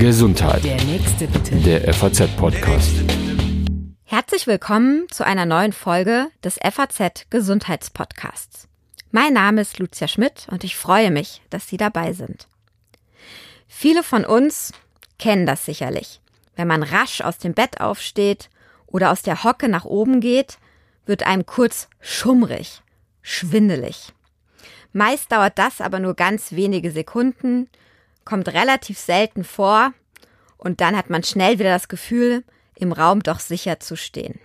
Gesundheit. Der nächste bitte. Der FAZ-Podcast. Herzlich willkommen zu einer neuen Folge des FAZ Gesundheitspodcasts. Mein Name ist Lucia Schmidt und ich freue mich, dass Sie dabei sind. Viele von uns kennen das sicherlich. Wenn man rasch aus dem Bett aufsteht oder aus der Hocke nach oben geht, wird einem kurz schummrig, schwindelig. Meist dauert das aber nur ganz wenige Sekunden, kommt relativ selten vor und dann hat man schnell wieder das Gefühl, im Raum doch sicher zu stehen.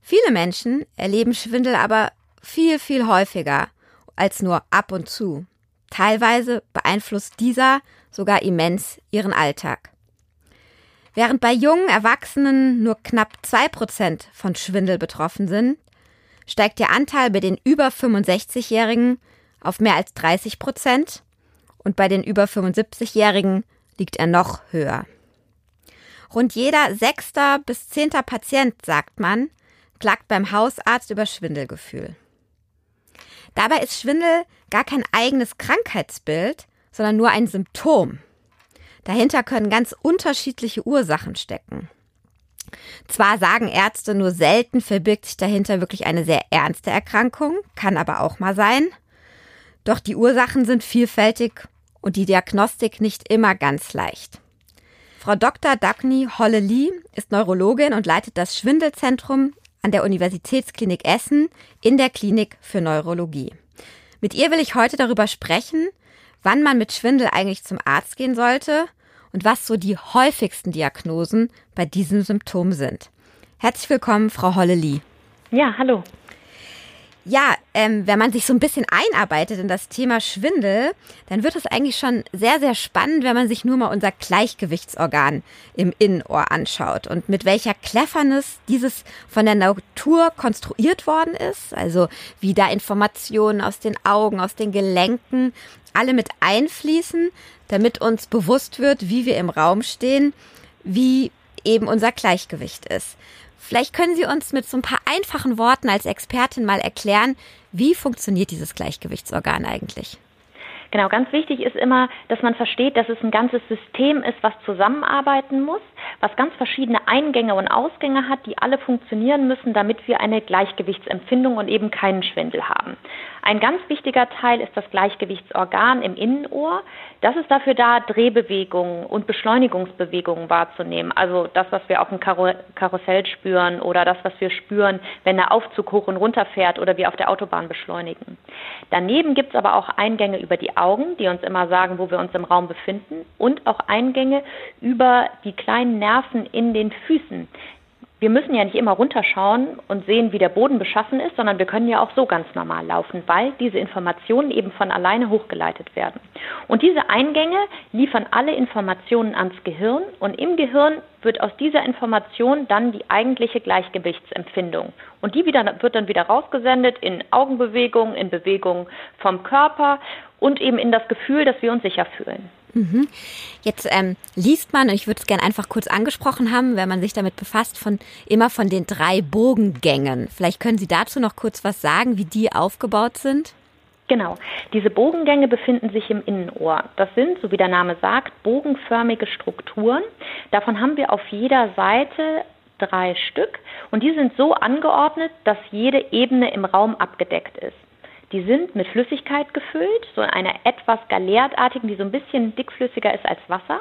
Viele Menschen erleben Schwindel aber viel, viel häufiger als nur ab und zu. Teilweise beeinflusst dieser sogar immens ihren Alltag. Während bei jungen Erwachsenen nur knapp zwei Prozent von Schwindel betroffen sind, steigt der Anteil bei den über 65-Jährigen auf mehr als 30 Prozent und bei den über 75-Jährigen liegt er noch höher. Rund jeder sechster bis zehnter Patient, sagt man, klagt beim Hausarzt über Schwindelgefühl. Dabei ist Schwindel gar kein eigenes Krankheitsbild, sondern nur ein Symptom. Dahinter können ganz unterschiedliche Ursachen stecken. Zwar sagen Ärzte nur selten verbirgt sich dahinter wirklich eine sehr ernste Erkrankung, kann aber auch mal sein. Doch die Ursachen sind vielfältig und die Diagnostik nicht immer ganz leicht. Frau Dr. Dagny Holle-Lee ist Neurologin und leitet das Schwindelzentrum an der Universitätsklinik Essen in der Klinik für Neurologie. Mit ihr will ich heute darüber sprechen, wann man mit Schwindel eigentlich zum Arzt gehen sollte und was so die häufigsten Diagnosen bei diesem Symptom sind. Herzlich willkommen, Frau Holle-Lee. Ja, hallo. Ja, ähm, wenn man sich so ein bisschen einarbeitet in das Thema Schwindel, dann wird es eigentlich schon sehr, sehr spannend, wenn man sich nur mal unser Gleichgewichtsorgan im Innenohr anschaut und mit welcher Cleverness dieses von der Natur konstruiert worden ist. Also wie da Informationen aus den Augen, aus den Gelenken alle mit einfließen, damit uns bewusst wird, wie wir im Raum stehen, wie eben unser Gleichgewicht ist. Vielleicht können Sie uns mit so ein paar einfachen Worten als Expertin mal erklären, wie funktioniert dieses Gleichgewichtsorgan eigentlich? Genau, ganz wichtig ist immer, dass man versteht, dass es ein ganzes System ist, was zusammenarbeiten muss, was ganz verschiedene Eingänge und Ausgänge hat, die alle funktionieren müssen, damit wir eine Gleichgewichtsempfindung und eben keinen Schwindel haben. Ein ganz wichtiger Teil ist das Gleichgewichtsorgan im Innenohr. Das ist dafür da, Drehbewegungen und Beschleunigungsbewegungen wahrzunehmen. Also das, was wir auf dem Karussell spüren oder das, was wir spüren, wenn der Aufzug hoch und runter fährt oder wir auf der Autobahn beschleunigen. Daneben gibt es aber auch Eingänge über die Augen, die uns immer sagen, wo wir uns im Raum befinden und auch Eingänge über die kleinen Nerven in den Füßen wir müssen ja nicht immer runterschauen und sehen, wie der Boden beschaffen ist, sondern wir können ja auch so ganz normal laufen, weil diese Informationen eben von alleine hochgeleitet werden. Und diese Eingänge liefern alle Informationen ans Gehirn und im Gehirn wird aus dieser Information dann die eigentliche Gleichgewichtsempfindung. Und die wieder, wird dann wieder rausgesendet in Augenbewegungen, in Bewegungen vom Körper und eben in das Gefühl, dass wir uns sicher fühlen. Mhm. Jetzt ähm, liest man, und ich würde es gerne einfach kurz angesprochen haben, wenn man sich damit befasst, von immer von den drei Bogengängen. Vielleicht können Sie dazu noch kurz was sagen, wie die aufgebaut sind? Genau. Diese Bogengänge befinden sich im Innenohr. Das sind, so wie der Name sagt, bogenförmige Strukturen. Davon haben wir auf jeder Seite drei Stück und die sind so angeordnet, dass jede Ebene im Raum abgedeckt ist. Die sind mit Flüssigkeit gefüllt, so einer etwas galertartigen, die so ein bisschen dickflüssiger ist als Wasser.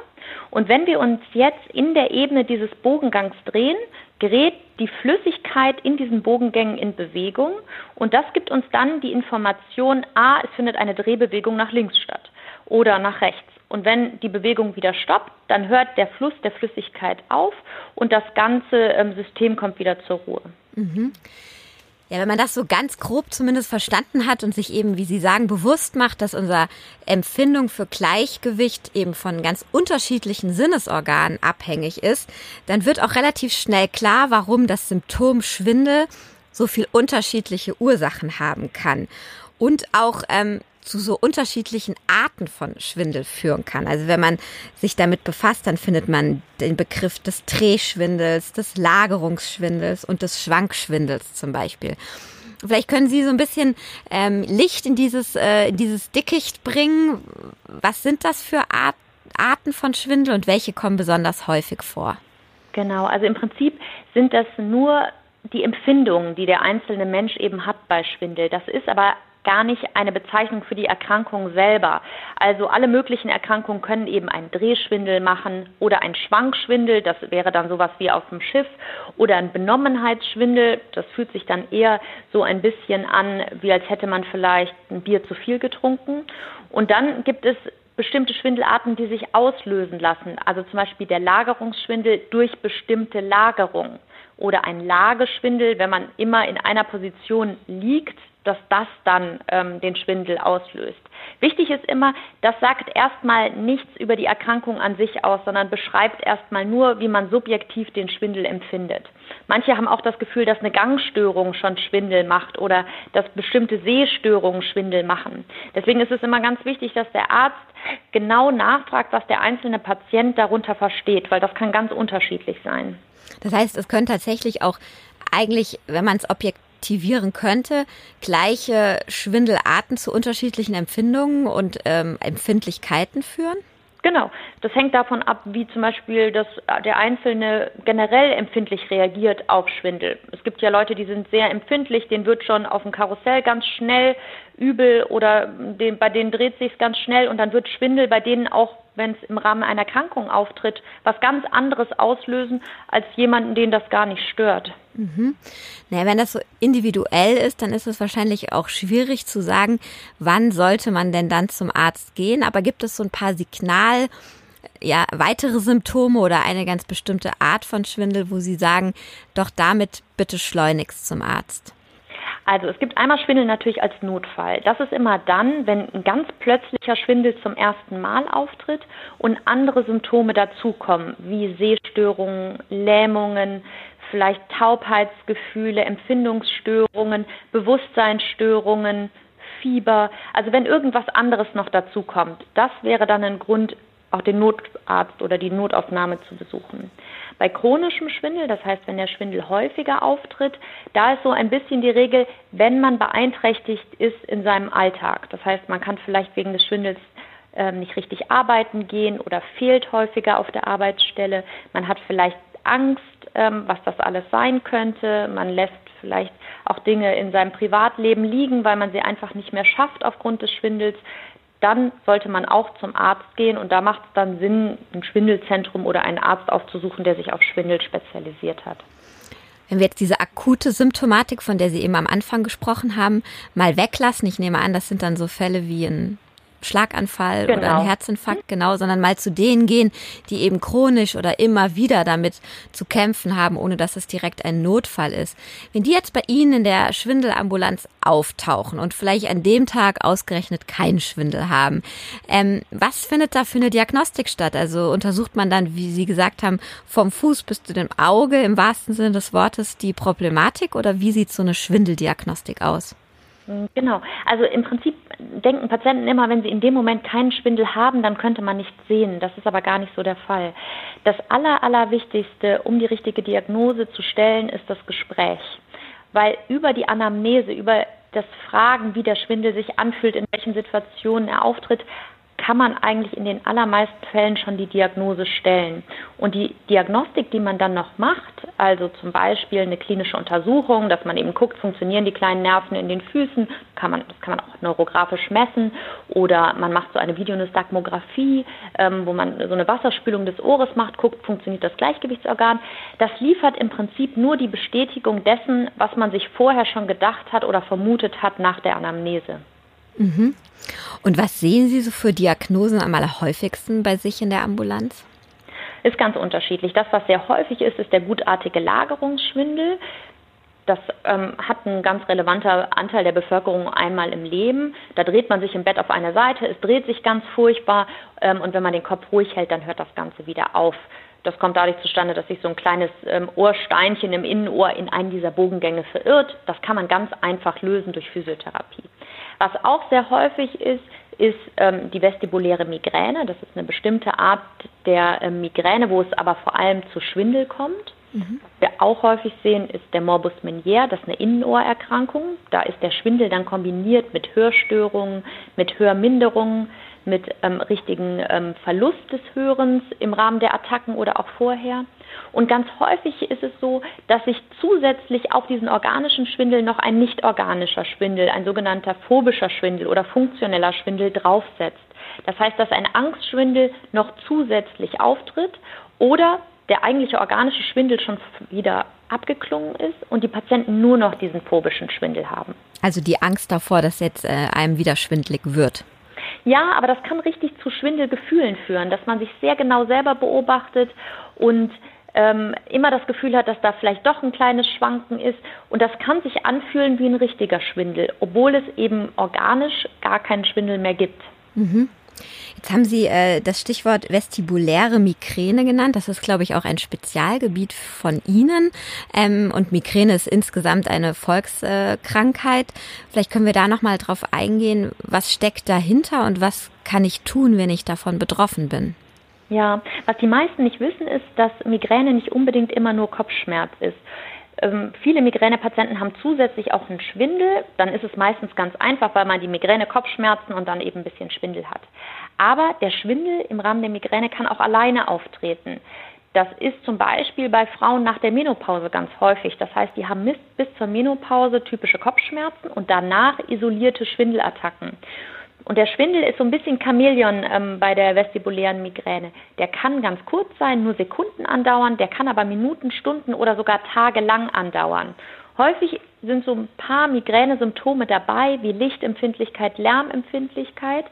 Und wenn wir uns jetzt in der Ebene dieses Bogengangs drehen, gerät die Flüssigkeit in diesen Bogengängen in Bewegung und das gibt uns dann die Information, a, es findet eine Drehbewegung nach links statt oder nach rechts. Und wenn die Bewegung wieder stoppt, dann hört der Fluss der Flüssigkeit auf und das ganze ähm, System kommt wieder zur Ruhe. Mhm. Ja, wenn man das so ganz grob zumindest verstanden hat und sich eben, wie Sie sagen, bewusst macht, dass unsere Empfindung für Gleichgewicht eben von ganz unterschiedlichen Sinnesorganen abhängig ist, dann wird auch relativ schnell klar, warum das Symptom Schwindel so viel unterschiedliche Ursachen haben kann. Und auch ähm, zu so unterschiedlichen Arten von Schwindel führen kann. Also wenn man sich damit befasst, dann findet man den Begriff des Drehschwindels, des Lagerungsschwindels und des Schwankschwindels zum Beispiel. Vielleicht können Sie so ein bisschen ähm, Licht in dieses, äh, dieses Dickicht bringen. Was sind das für Art, Arten von Schwindel und welche kommen besonders häufig vor? Genau, also im Prinzip sind das nur die Empfindungen, die der einzelne Mensch eben hat bei Schwindel. Das ist aber gar nicht eine Bezeichnung für die Erkrankung selber. Also alle möglichen Erkrankungen können eben einen Drehschwindel machen oder ein Schwankschwindel, das wäre dann sowas wie auf dem Schiff, oder ein Benommenheitsschwindel, das fühlt sich dann eher so ein bisschen an, wie als hätte man vielleicht ein Bier zu viel getrunken. Und dann gibt es bestimmte Schwindelarten, die sich auslösen lassen. Also zum Beispiel der Lagerungsschwindel durch bestimmte Lagerung oder ein Lageschwindel, wenn man immer in einer Position liegt, dass das dann ähm, den Schwindel auslöst. Wichtig ist immer, das sagt erstmal nichts über die Erkrankung an sich aus, sondern beschreibt erstmal nur, wie man subjektiv den Schwindel empfindet. Manche haben auch das Gefühl, dass eine Gangstörung schon Schwindel macht oder dass bestimmte Sehstörungen Schwindel machen. Deswegen ist es immer ganz wichtig, dass der Arzt genau nachfragt, was der einzelne Patient darunter versteht, weil das kann ganz unterschiedlich sein. Das heißt, es können tatsächlich auch eigentlich, wenn man es objektiv aktivieren könnte, gleiche Schwindelarten zu unterschiedlichen Empfindungen und ähm, Empfindlichkeiten führen? Genau, das hängt davon ab, wie zum Beispiel das, der Einzelne generell empfindlich reagiert auf Schwindel. Es gibt ja Leute, die sind sehr empfindlich, denen wird schon auf dem Karussell ganz schnell übel oder den, bei denen dreht sich ganz schnell und dann wird Schwindel bei denen auch, wenn es im Rahmen einer Erkrankung auftritt, was ganz anderes auslösen als jemanden, den das gar nicht stört. Mhm. Naja, wenn das so individuell ist, dann ist es wahrscheinlich auch schwierig zu sagen, wann sollte man denn dann zum Arzt gehen. Aber gibt es so ein paar Signal, ja, weitere Symptome oder eine ganz bestimmte Art von Schwindel, wo Sie sagen, doch damit bitte schleunigst zum Arzt? Also es gibt einmal Schwindel natürlich als Notfall. Das ist immer dann, wenn ein ganz plötzlicher Schwindel zum ersten Mal auftritt und andere Symptome dazukommen, wie Sehstörungen, Lähmungen, vielleicht Taubheitsgefühle, Empfindungsstörungen, Bewusstseinsstörungen, Fieber. Also wenn irgendwas anderes noch dazukommt, das wäre dann ein Grund, auch den Notarzt oder die Notaufnahme zu besuchen. Bei chronischem Schwindel, das heißt, wenn der Schwindel häufiger auftritt, da ist so ein bisschen die Regel, wenn man beeinträchtigt ist in seinem Alltag. Das heißt, man kann vielleicht wegen des Schwindels äh, nicht richtig arbeiten gehen oder fehlt häufiger auf der Arbeitsstelle. Man hat vielleicht Angst, ähm, was das alles sein könnte. Man lässt vielleicht auch Dinge in seinem Privatleben liegen, weil man sie einfach nicht mehr schafft aufgrund des Schwindels dann sollte man auch zum Arzt gehen und da macht es dann Sinn, ein Schwindelzentrum oder einen Arzt aufzusuchen, der sich auf Schwindel spezialisiert hat. Wenn wir jetzt diese akute Symptomatik, von der Sie eben am Anfang gesprochen haben, mal weglassen, ich nehme an, das sind dann so Fälle wie ein Schlaganfall genau. oder ein Herzinfarkt, genau, sondern mal zu denen gehen, die eben chronisch oder immer wieder damit zu kämpfen haben, ohne dass es direkt ein Notfall ist. Wenn die jetzt bei Ihnen in der Schwindelambulanz auftauchen und vielleicht an dem Tag ausgerechnet keinen Schwindel haben, ähm, was findet da für eine Diagnostik statt? Also untersucht man dann, wie Sie gesagt haben, vom Fuß bis zu dem Auge im wahrsten Sinne des Wortes die Problematik oder wie sieht so eine Schwindeldiagnostik aus? Genau. Also im Prinzip denken Patienten immer, wenn sie in dem Moment keinen Schwindel haben, dann könnte man nichts sehen. Das ist aber gar nicht so der Fall. Das Aller, Allerwichtigste, um die richtige Diagnose zu stellen, ist das Gespräch. Weil über die Anamnese, über das Fragen, wie der Schwindel sich anfühlt, in welchen Situationen er auftritt, kann man eigentlich in den allermeisten Fällen schon die Diagnose stellen. Und die Diagnostik, die man dann noch macht, also zum Beispiel eine klinische Untersuchung, dass man eben guckt, funktionieren die kleinen Nerven in den Füßen, kann man, das kann man auch neurografisch messen, oder man macht so eine Videonystagmographie, ähm, wo man so eine Wasserspülung des Ohres macht, guckt, funktioniert das Gleichgewichtsorgan. Das liefert im Prinzip nur die Bestätigung dessen, was man sich vorher schon gedacht hat oder vermutet hat nach der Anamnese. Mhm. Und was sehen Sie so für Diagnosen am allerhäufigsten bei sich in der Ambulanz? Ist ganz unterschiedlich. Das, was sehr häufig ist, ist der gutartige Lagerungsschwindel. Das ähm, hat ein ganz relevanter Anteil der Bevölkerung einmal im Leben. Da dreht man sich im Bett auf eine Seite, es dreht sich ganz furchtbar ähm, und wenn man den Kopf ruhig hält, dann hört das Ganze wieder auf. Das kommt dadurch zustande, dass sich so ein kleines ähm, Ohrsteinchen im Innenohr in einen dieser Bogengänge verirrt. Das kann man ganz einfach lösen durch Physiotherapie. Was auch sehr häufig ist, ist ähm, die vestibuläre Migräne. Das ist eine bestimmte Art der äh, Migräne, wo es aber vor allem zu Schwindel kommt. Mhm. Was wir auch häufig sehen, ist der Morbus Meniere, das ist eine Innenohrerkrankung. Da ist der Schwindel dann kombiniert mit Hörstörungen, mit Hörminderungen, mit ähm, richtigen ähm, Verlust des Hörens im Rahmen der Attacken oder auch vorher. Und ganz häufig ist es so, dass sich zusätzlich auf diesen organischen Schwindel noch ein nicht organischer Schwindel, ein sogenannter phobischer Schwindel oder funktioneller Schwindel draufsetzt. Das heißt, dass ein Angstschwindel noch zusätzlich auftritt oder der eigentliche organische Schwindel schon wieder abgeklungen ist und die Patienten nur noch diesen phobischen Schwindel haben. Also die Angst davor, dass jetzt äh, einem wieder schwindlig wird. Ja, aber das kann richtig zu Schwindelgefühlen führen, dass man sich sehr genau selber beobachtet und ähm, immer das Gefühl hat, dass da vielleicht doch ein kleines Schwanken ist. Und das kann sich anfühlen wie ein richtiger Schwindel, obwohl es eben organisch gar keinen Schwindel mehr gibt. Mhm. Jetzt haben Sie äh, das Stichwort vestibuläre Migräne genannt. Das ist, glaube ich, auch ein Spezialgebiet von Ihnen. Ähm, und Migräne ist insgesamt eine Volkskrankheit. Vielleicht können wir da nochmal drauf eingehen. Was steckt dahinter und was kann ich tun, wenn ich davon betroffen bin? Ja, was die meisten nicht wissen, ist, dass Migräne nicht unbedingt immer nur Kopfschmerz ist. Ähm, viele Migränepatienten haben zusätzlich auch einen Schwindel. Dann ist es meistens ganz einfach, weil man die Migräne, Kopfschmerzen und dann eben ein bisschen Schwindel hat. Aber der Schwindel im Rahmen der Migräne kann auch alleine auftreten. Das ist zum Beispiel bei Frauen nach der Menopause ganz häufig. Das heißt, die haben bis zur Menopause typische Kopfschmerzen und danach isolierte Schwindelattacken. Und der Schwindel ist so ein bisschen Chamäleon ähm, bei der vestibulären Migräne. Der kann ganz kurz sein, nur Sekunden andauern, der kann aber Minuten, Stunden oder sogar tagelang andauern. Häufig sind so ein paar Migränesymptome dabei, wie Lichtempfindlichkeit, Lärmempfindlichkeit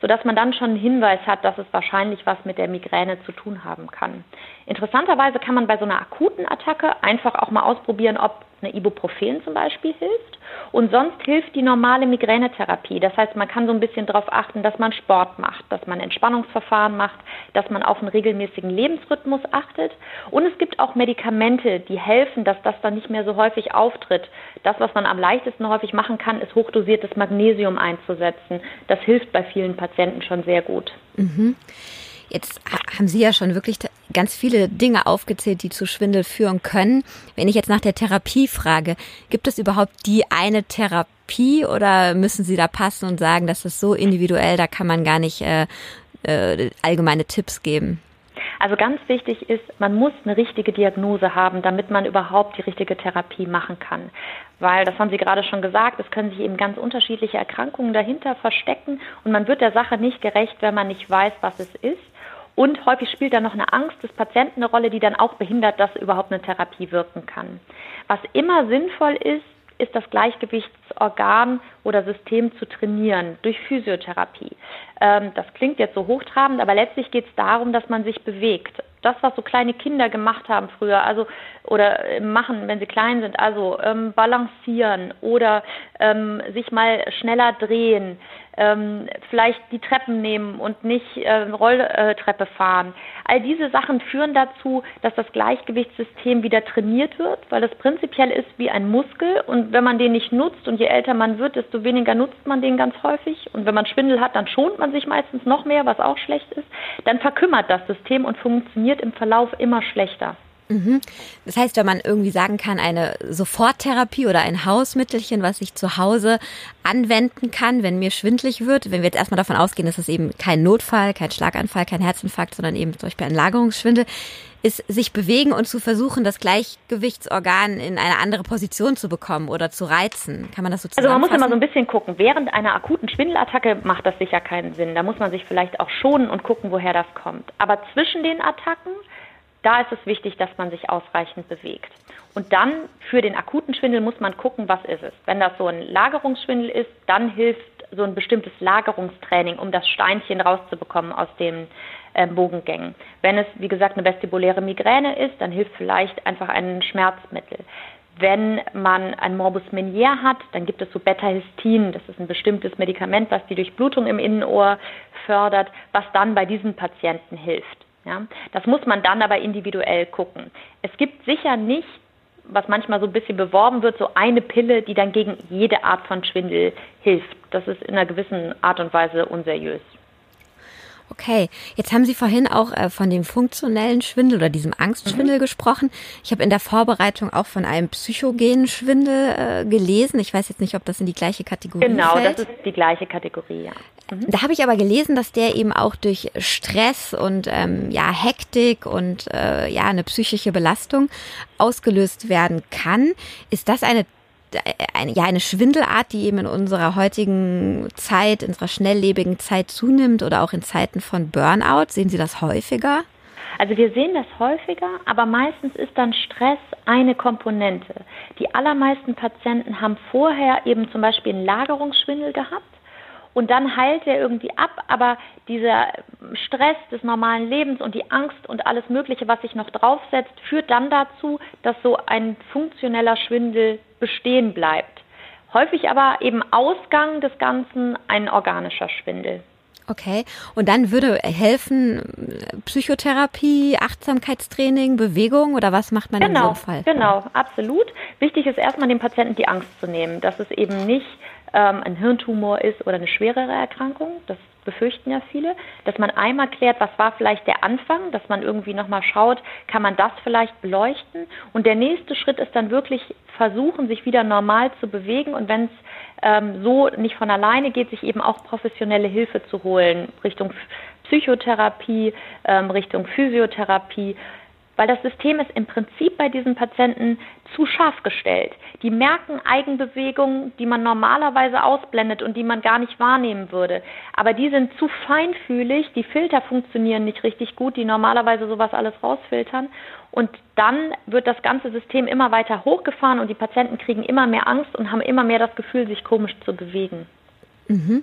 sodass man dann schon einen Hinweis hat, dass es wahrscheinlich was mit der Migräne zu tun haben kann. Interessanterweise kann man bei so einer akuten Attacke einfach auch mal ausprobieren, ob eine Ibuprofen zum Beispiel hilft. Und sonst hilft die normale Migränetherapie. Das heißt, man kann so ein bisschen darauf achten, dass man Sport macht, dass man Entspannungsverfahren macht, dass man auf einen regelmäßigen Lebensrhythmus achtet. Und es gibt auch Medikamente, die helfen, dass das dann nicht mehr so häufig auftritt. Das, was man am leichtesten häufig machen kann, ist hochdosiertes Magnesium einzusetzen. Das hilft bei vielen Patienten schon sehr gut. Mhm. Jetzt haben Sie ja schon wirklich ganz viele Dinge aufgezählt, die zu Schwindel führen können. Wenn ich jetzt nach der Therapie frage, gibt es überhaupt die eine Therapie oder müssen Sie da passen und sagen, das ist so individuell, da kann man gar nicht äh, äh, allgemeine Tipps geben? Also ganz wichtig ist, man muss eine richtige Diagnose haben, damit man überhaupt die richtige Therapie machen kann. Weil, das haben Sie gerade schon gesagt, es können sich eben ganz unterschiedliche Erkrankungen dahinter verstecken und man wird der Sache nicht gerecht, wenn man nicht weiß, was es ist. Und häufig spielt da noch eine Angst des Patienten eine Rolle, die dann auch behindert, dass überhaupt eine Therapie wirken kann. Was immer sinnvoll ist, ist das Gleichgewichtsorgan oder System zu trainieren durch Physiotherapie. Ähm, das klingt jetzt so hochtrabend, aber letztlich geht es darum, dass man sich bewegt. Das, was so kleine Kinder gemacht haben früher, also oder äh, machen, wenn sie klein sind, also ähm, balancieren oder ähm, sich mal schneller drehen, ähm, vielleicht die Treppen nehmen und nicht äh, Rolltreppe fahren. All diese Sachen führen dazu, dass das Gleichgewichtssystem wieder trainiert wird, weil es prinzipiell ist wie ein Muskel und wenn man den nicht nutzt und je älter man wird, desto weniger nutzt man den ganz häufig und wenn man Schwindel hat, dann schont man sich meistens noch mehr, was auch schlecht ist, dann verkümmert das System und funktioniert im Verlauf immer schlechter. Mhm. Das heißt, wenn man irgendwie sagen kann, eine Soforttherapie oder ein Hausmittelchen, was ich zu Hause anwenden kann, wenn mir schwindlig wird, wenn wir jetzt erstmal davon ausgehen, dass es eben kein Notfall, kein Schlaganfall, kein Herzinfarkt, sondern eben zum Beispiel ein Lagerungsschwindel, ist sich bewegen und zu versuchen, das Gleichgewichtsorgan in eine andere Position zu bekommen oder zu reizen. Kann man das so Also man muss immer so ein bisschen gucken. Während einer akuten Schwindelattacke macht das sicher keinen Sinn. Da muss man sich vielleicht auch schonen und gucken, woher das kommt. Aber zwischen den Attacken da ist es wichtig, dass man sich ausreichend bewegt. Und dann für den akuten Schwindel muss man gucken, was ist es. Wenn das so ein Lagerungsschwindel ist, dann hilft so ein bestimmtes Lagerungstraining, um das Steinchen rauszubekommen aus den äh, Bogengängen. Wenn es, wie gesagt, eine vestibuläre Migräne ist, dann hilft vielleicht einfach ein Schmerzmittel. Wenn man ein Morbus Menier hat, dann gibt es so Beta-Histin. Das ist ein bestimmtes Medikament, was die Durchblutung im Innenohr fördert, was dann bei diesen Patienten hilft. Ja, das muss man dann aber individuell gucken. Es gibt sicher nicht, was manchmal so ein bisschen beworben wird, so eine Pille, die dann gegen jede Art von Schwindel hilft. Das ist in einer gewissen Art und Weise unseriös. Okay, jetzt haben Sie vorhin auch äh, von dem funktionellen Schwindel oder diesem Angstschwindel mhm. gesprochen. Ich habe in der Vorbereitung auch von einem psychogenen Schwindel äh, gelesen. Ich weiß jetzt nicht, ob das in die gleiche Kategorie genau, fällt. Genau, das ist die gleiche Kategorie, ja. Mhm. Da habe ich aber gelesen, dass der eben auch durch Stress und ähm, ja Hektik und äh, ja eine psychische Belastung ausgelöst werden kann. Ist das eine eine, ja, eine Schwindelart, die eben in unserer heutigen Zeit, in unserer schnelllebigen Zeit zunimmt oder auch in Zeiten von Burnout? Sehen Sie das häufiger? Also wir sehen das häufiger, aber meistens ist dann Stress eine Komponente. Die allermeisten Patienten haben vorher eben zum Beispiel einen Lagerungsschwindel gehabt und dann heilt er irgendwie ab, aber dieser Stress des normalen Lebens und die Angst und alles Mögliche, was sich noch draufsetzt, führt dann dazu, dass so ein funktioneller Schwindel bestehen bleibt. Häufig aber eben Ausgang des Ganzen ein organischer Schwindel. Okay, und dann würde helfen Psychotherapie, Achtsamkeitstraining, Bewegung oder was macht man genau, in so einem Fall? Genau, absolut. Wichtig ist erstmal dem Patienten die Angst zu nehmen, dass es eben nicht ähm, ein Hirntumor ist oder eine schwerere Erkrankung. Das befürchten ja viele, dass man einmal klärt, was war vielleicht der Anfang, dass man irgendwie nochmal schaut, kann man das vielleicht beleuchten. Und der nächste Schritt ist dann wirklich versuchen, sich wieder normal zu bewegen und wenn es ähm, so nicht von alleine geht, sich eben auch professionelle Hilfe zu holen, Richtung Psychotherapie, ähm, Richtung Physiotherapie weil das System ist im Prinzip bei diesen Patienten zu scharf gestellt. Die merken Eigenbewegungen, die man normalerweise ausblendet und die man gar nicht wahrnehmen würde. Aber die sind zu feinfühlig, die Filter funktionieren nicht richtig gut, die normalerweise sowas alles rausfiltern. Und dann wird das ganze System immer weiter hochgefahren und die Patienten kriegen immer mehr Angst und haben immer mehr das Gefühl, sich komisch zu bewegen. Mhm.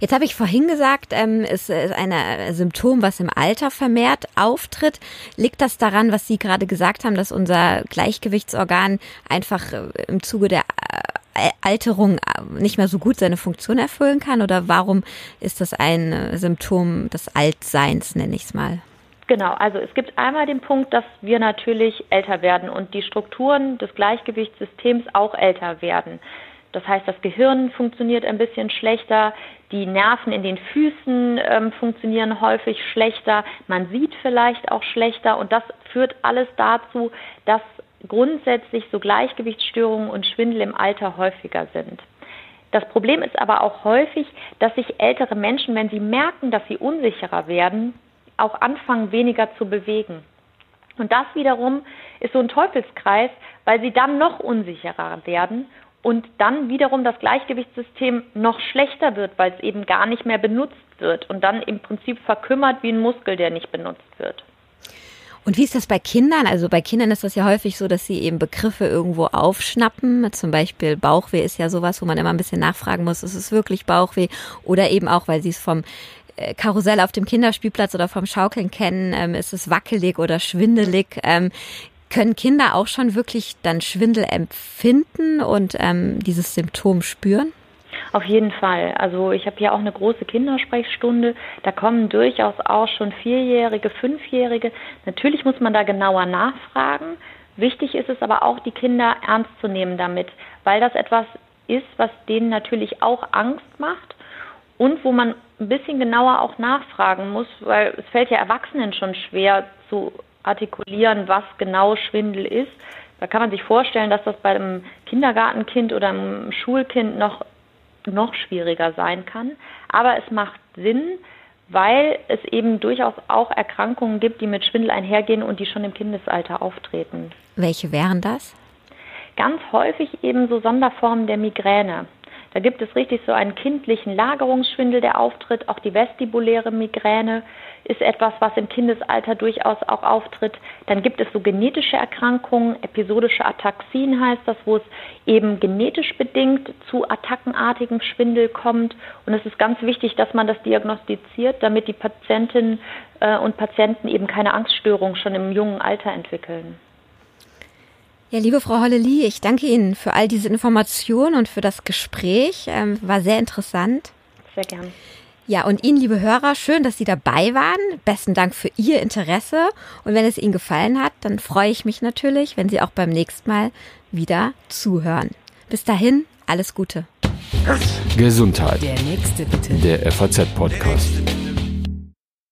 Jetzt habe ich vorhin gesagt, ähm, es ist ein Symptom, was im Alter vermehrt auftritt. Liegt das daran, was Sie gerade gesagt haben, dass unser Gleichgewichtsorgan einfach äh, im Zuge der äh, Alterung äh, nicht mehr so gut seine Funktion erfüllen kann? Oder warum ist das ein äh, Symptom des Altseins, nenne ich es mal? Genau, also es gibt einmal den Punkt, dass wir natürlich älter werden und die Strukturen des Gleichgewichtssystems auch älter werden. Das heißt, das Gehirn funktioniert ein bisschen schlechter, die Nerven in den Füßen ähm, funktionieren häufig schlechter, man sieht vielleicht auch schlechter und das führt alles dazu, dass grundsätzlich so Gleichgewichtsstörungen und Schwindel im Alter häufiger sind. Das Problem ist aber auch häufig, dass sich ältere Menschen, wenn sie merken, dass sie unsicherer werden, auch anfangen, weniger zu bewegen. Und das wiederum ist so ein Teufelskreis, weil sie dann noch unsicherer werden und dann wiederum das Gleichgewichtssystem noch schlechter wird, weil es eben gar nicht mehr benutzt wird und dann im Prinzip verkümmert wie ein Muskel, der nicht benutzt wird. Und wie ist das bei Kindern? Also bei Kindern ist das ja häufig so, dass sie eben Begriffe irgendwo aufschnappen. Zum Beispiel Bauchweh ist ja sowas, wo man immer ein bisschen nachfragen muss, ist es wirklich Bauchweh? Oder eben auch, weil sie es vom äh, Karussell auf dem Kinderspielplatz oder vom Schaukeln kennen, ähm, ist es wackelig oder schwindelig. Können Kinder auch schon wirklich dann Schwindel empfinden und ähm, dieses Symptom spüren? Auf jeden Fall. Also ich habe hier auch eine große Kindersprechstunde. Da kommen durchaus auch schon Vierjährige, Fünfjährige. Natürlich muss man da genauer nachfragen. Wichtig ist es aber auch, die Kinder ernst zu nehmen damit, weil das etwas ist, was denen natürlich auch Angst macht und wo man ein bisschen genauer auch nachfragen muss, weil es fällt ja Erwachsenen schon schwer zu artikulieren, was genau Schwindel ist. Da kann man sich vorstellen, dass das bei einem Kindergartenkind oder einem Schulkind noch, noch schwieriger sein kann. Aber es macht Sinn, weil es eben durchaus auch Erkrankungen gibt, die mit Schwindel einhergehen und die schon im Kindesalter auftreten. Welche wären das? Ganz häufig eben so Sonderformen der Migräne. Da gibt es richtig so einen kindlichen Lagerungsschwindel, der auftritt. Auch die vestibuläre Migräne ist etwas, was im Kindesalter durchaus auch auftritt. Dann gibt es so genetische Erkrankungen, episodische Ataxien heißt das, wo es eben genetisch bedingt zu attackenartigem Schwindel kommt. Und es ist ganz wichtig, dass man das diagnostiziert, damit die Patientinnen äh, und Patienten eben keine Angststörung schon im jungen Alter entwickeln. Ja, liebe Frau Holleli, ich danke Ihnen für all diese Informationen und für das Gespräch. Ähm, war sehr interessant. Sehr gern. Ja, und Ihnen, liebe Hörer, schön, dass Sie dabei waren. Besten Dank für Ihr Interesse. Und wenn es Ihnen gefallen hat, dann freue ich mich natürlich, wenn Sie auch beim nächsten Mal wieder zuhören. Bis dahin, alles Gute. Gesundheit. Der nächste bitte. Der FAZ-Podcast.